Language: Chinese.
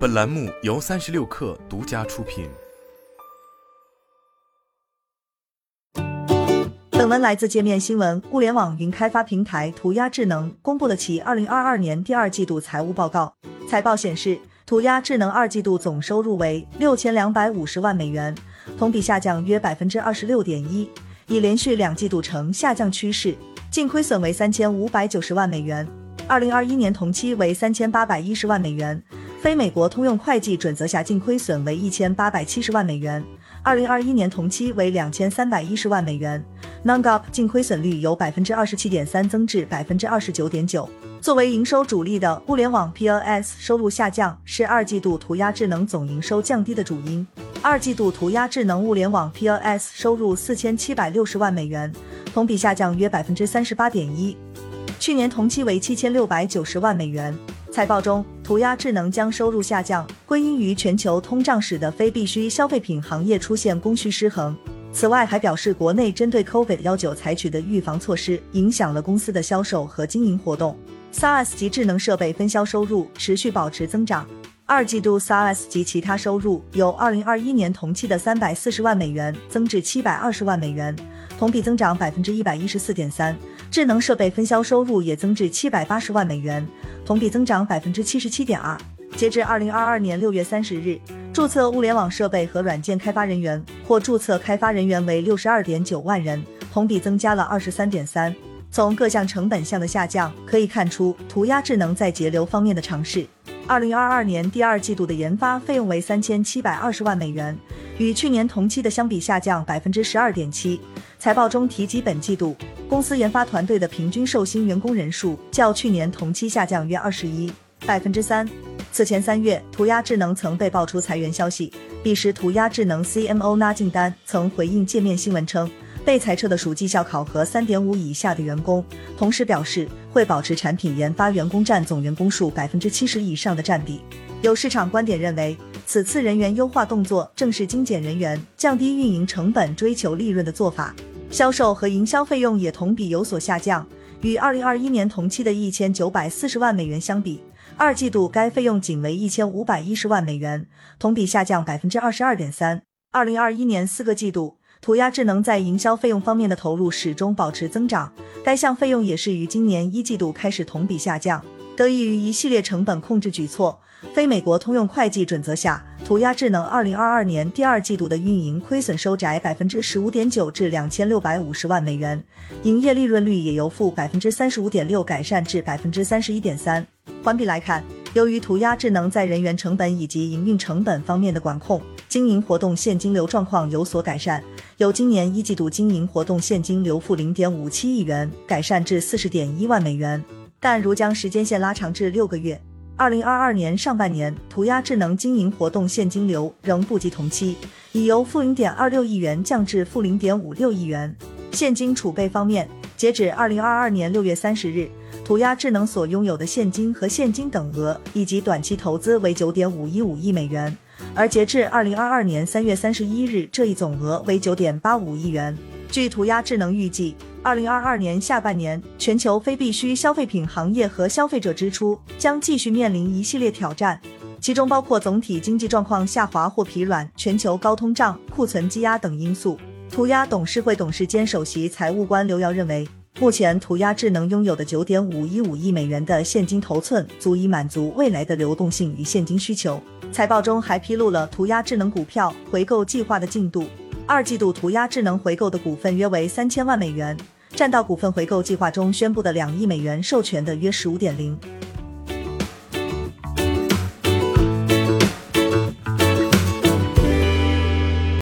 本栏目由三十六氪独家出品。本文来自界面新闻。物联网云开发平台涂鸦智能公布了其二零二二年第二季度财务报告。财报显示，涂鸦智能二季度总收入为六千两百五十万美元，同比下降约百分之二十六点一，已连续两季度呈下降趋势。净亏损为三千五百九十万美元。二零二一年同期为三千八百一十万美元，非美国通用会计准则下净亏损为一千八百七十万美元。二零二一年同期为两千三百一十万美元，Non-GAAP 净亏损率由百分之二十七点三增至百分之二十九点九。作为营收主力的物联网 POS 收入下降，是二季度涂鸦智能总营收降低的主因。二季度涂鸦智能物联网 POS 收入四千七百六十万美元，同比下降约百分之三十八点一。去年同期为七千六百九十万美元。财报中，涂鸦智能将收入下降归因于全球通胀使得非必需消费品行业出现供需失衡。此外，还表示国内针对 COVID 幺九采取的预防措施影响了公司的销售和经营活动。SaaS 及智能设备分销收入持续保持增长。二季度 SaaS 及其他收入由二零二一年同期的三百四十万美元增至七百二十万美元，同比增长百分之一百一十四点三。智能设备分销收入也增至七百八十万美元，同比增长百分之七十七点二。截至二零二二年六月三十日，注册物联网设备和软件开发人员或注册开发人员为六十二点九万人，同比增加了二十三点三。从各项成本项的下降可以看出，涂鸦智能在节流方面的尝试。二零二二年第二季度的研发费用为三千七百二十万美元，与去年同期的相比下降百分之十二点七。财报中提及，本季度。公司研发团队的平均受薪员工人数较去年同期下降约二十一百分之三。此前三月，涂鸦智能曾被爆出裁员消息，彼时涂鸦智能 CMO 拉敬丹曾回应界面新闻称，被裁撤的属绩效考核三点五以下的员工，同时表示会保持产品研发员工占总员工数百分之七十以上的占比。有市场观点认为，此次人员优化动作正是精简人员、降低运营成本、追求利润的做法。销售和营销费用也同比有所下降，与二零二一年同期的一千九百四十万美元相比，二季度该费用仅为一千五百一十万美元，同比下降百分之二十二点三。二零二一年四个季度，涂鸦智能在营销费用方面的投入始终保持增长，该项费用也是于今年一季度开始同比下降，得益于一系列成本控制举措。非美国通用会计准则下，涂鸦智能二零二二年第二季度的运营亏损收窄百分之十五点九至两千六百五十万美元，营业利润率也由负百分之三十五点六改善至百分之三十一点三。环比来看，由于涂鸦智能在人员成本以及营运成本方面的管控，经营活动现金流状况有所改善，由今年一季度经营活动现金流负零点五七亿元改善至四十点一万美元。但如将时间线拉长至六个月。二零二二年上半年，涂鸦智能经营活动现金流仍不及同期，已由负零点二六亿元降至负零点五六亿元。现金储备方面，截止二零二二年六月三十日，涂鸦智能所拥有的现金和现金等额以及短期投资为九点五一五亿美元，而截至二零二二年三月三十一日，这一总额为九点八五亿元。据涂鸦智能预计。二零二二年下半年，全球非必需消费品行业和消费者支出将继续面临一系列挑战，其中包括总体经济状况下滑或疲软、全球高通胀、库存积压等因素。涂鸦董事会董事兼首席财务官刘瑶认为，目前涂鸦智能拥有的九点五一五亿美元的现金头寸足以满足未来的流动性与现金需求。财报中还披露了涂鸦智能股票回购计划的进度。二季度涂鸦智能回购的股份约为三千万美元，占到股份回购计划中宣布的两亿美元授权的约十五点零。